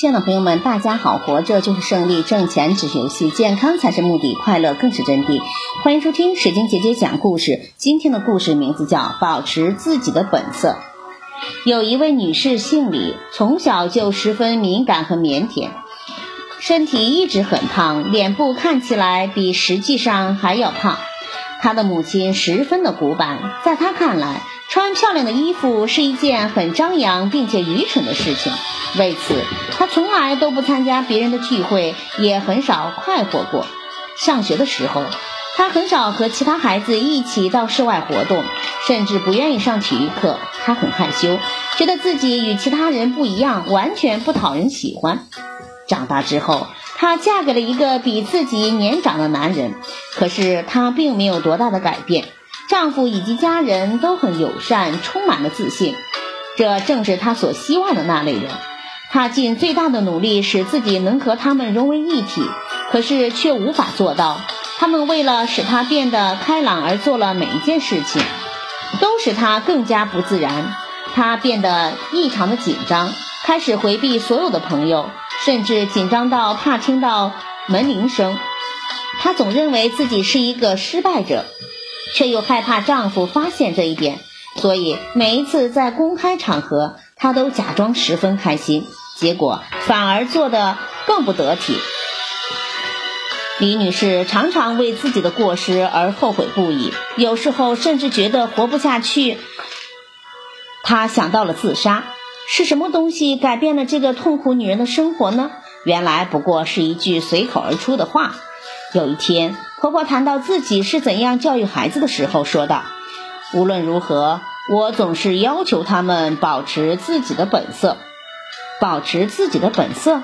亲爱的朋友们，大家好！活着就是胜利，挣钱只是游戏，健康才是目的，快乐更是真谛。欢迎收听水晶姐姐讲故事。今天的故事名字叫《保持自己的本色》。有一位女士姓李，从小就十分敏感和腼腆，身体一直很胖，脸部看起来比实际上还要胖。她的母亲十分的古板，在她看来，穿漂亮的衣服是一件很张扬并且愚蠢的事情。为此，他从来都不参加别人的聚会，也很少快活过。上学的时候，他很少和其他孩子一起到室外活动，甚至不愿意上体育课。他很害羞，觉得自己与其他人不一样，完全不讨人喜欢。长大之后，她嫁给了一个比自己年长的男人，可是她并没有多大的改变。丈夫以及家人都很友善，充满了自信，这正是她所希望的那类人。他尽最大的努力使自己能和他们融为一体，可是却无法做到。他们为了使他变得开朗而做了每一件事情，都使他更加不自然。他变得异常的紧张，开始回避所有的朋友，甚至紧张到怕听到门铃声。她总认为自己是一个失败者，却又害怕丈夫发现这一点，所以每一次在公开场合。她都假装十分开心，结果反而做得更不得体。李女士常常为自己的过失而后悔不已，有时候甚至觉得活不下去。她想到了自杀。是什么东西改变了这个痛苦女人的生活呢？原来不过是一句随口而出的话。有一天，婆婆谈到自己是怎样教育孩子的时候，说道：“无论如何。”我总是要求他们保持自己的本色，保持自己的本色，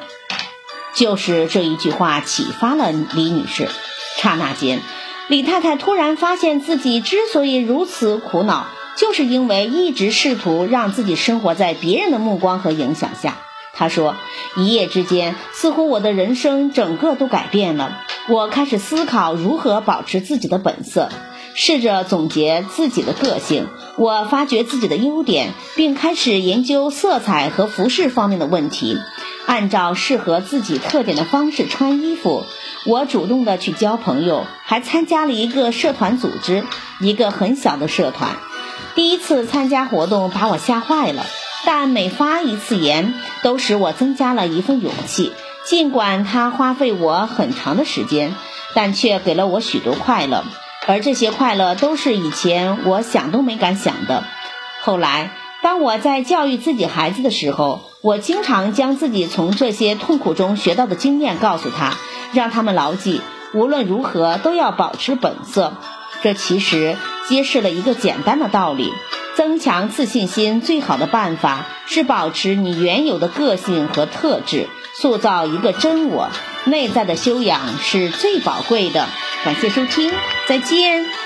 就是这一句话启发了李女士。刹那间，李太太突然发现自己之所以如此苦恼，就是因为一直试图让自己生活在别人的目光和影响下。她说：“一夜之间，似乎我的人生整个都改变了。我开始思考如何保持自己的本色。”试着总结自己的个性，我发掘自己的优点，并开始研究色彩和服饰方面的问题，按照适合自己特点的方式穿衣服。我主动的去交朋友，还参加了一个社团组织，一个很小的社团。第一次参加活动把我吓坏了，但每发一次言，都使我增加了一份勇气。尽管它花费我很长的时间，但却给了我许多快乐。而这些快乐都是以前我想都没敢想的。后来，当我在教育自己孩子的时候，我经常将自己从这些痛苦中学到的经验告诉他，让他们牢记，无论如何都要保持本色。这其实揭示了一个简单的道理：增强自信心最好的办法是保持你原有的个性和特质，塑造一个真我。内在的修养是最宝贵的。感谢收听，再见。